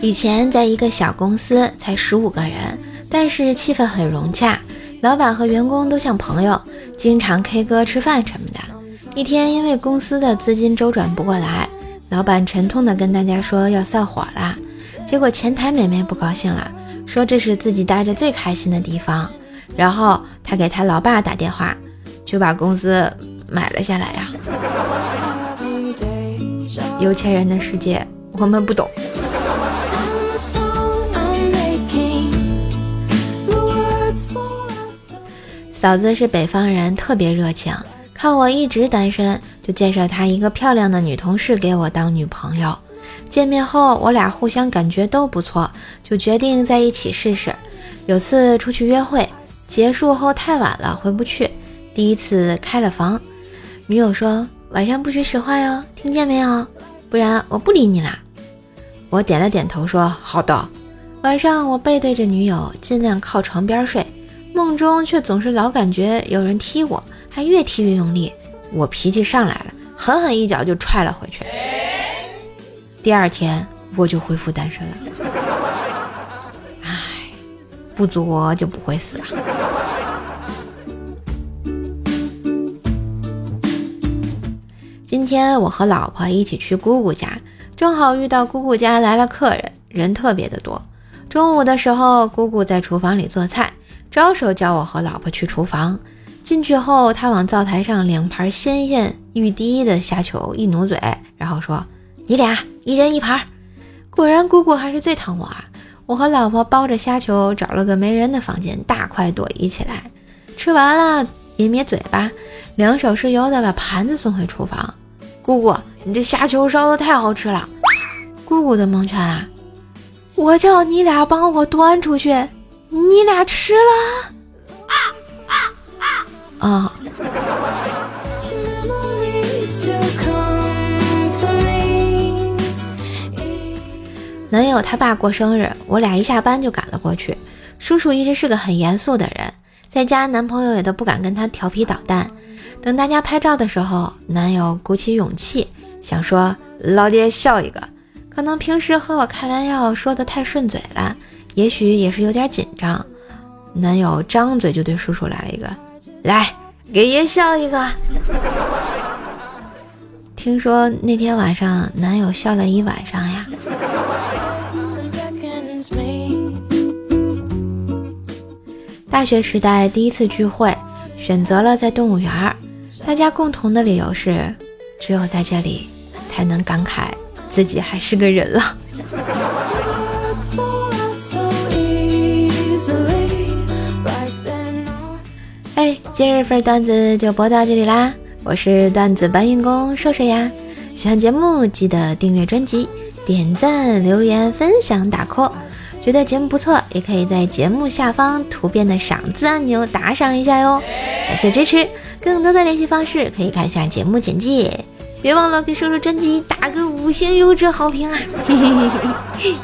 以前在一个小公司，才十五个人，但是气氛很融洽，老板和员工都像朋友，经常 K 歌、吃饭什么的。一天，因为公司的资金周转不过来，老板沉痛地跟大家说要散伙了。结果前台美眉不高兴了，说这是自己待着最开心的地方，然后她给她老爸打电话，就把公司买了下来呀。有钱人的世界，我们不懂。嫂子是北方人，特别热情，看我一直单身，就介绍她一个漂亮的女同事给我当女朋友。见面后，我俩互相感觉都不错，就决定在一起试试。有次出去约会，结束后太晚了，回不去，第一次开了房。女友说晚上不许使坏哟，听见没有？不然我不理你啦。我点了点头，说好的。晚上我背对着女友，尽量靠床边睡，梦中却总是老感觉有人踢我，还越踢越用力。我脾气上来了，狠狠一脚就踹了回去。第二天我就恢复单身了。唉，不作就不会死啊。今天我和老婆一起去姑姑家，正好遇到姑姑家来了客人，人特别的多。中午的时候，姑姑在厨房里做菜，招手叫我和老婆去厨房。进去后，她往灶台上两盘鲜艳欲滴的虾球一努嘴，然后说：“你俩一人一盘。”果然，姑姑还是最疼我啊！我和老婆包着虾球，找了个没人的房间，大快朵颐起来。吃完了，瘪瘪嘴巴，两手是油的把盘子送回厨房。姑姑，你这虾球烧的太好吃了！姑姑的蒙圈了！我叫你俩帮我端出去，你俩吃了？啊！男友他爸过生日，我俩一下班就赶了过去。叔叔一直是个很严肃的人，在家男朋友也都不敢跟他调皮捣蛋。等大家拍照的时候，男友鼓起勇气想说：“老爹笑一个。”可能平时和我开玩笑说的太顺嘴了，也许也是有点紧张。男友张嘴就对叔叔来了一个：“来，给爷笑一个。”听说那天晚上男友笑了一晚上呀。大学时代第一次聚会，选择了在动物园儿。大家共同的理由是，只有在这里才能感慨自己还是个人了。哎，今日份段子就播到这里啦！我是段子搬运工瘦瘦呀，喜欢节目记得订阅专辑、点赞、留言、分享、打 call。觉得节目不错，也可以在节目下方图片的赏字按钮打赏一下哟，感谢支持。更多的联系方式可以看一下节目简介，别忘了给叔叔专辑打个五星优质好评啊！嘿嘿嘿嘿嘿。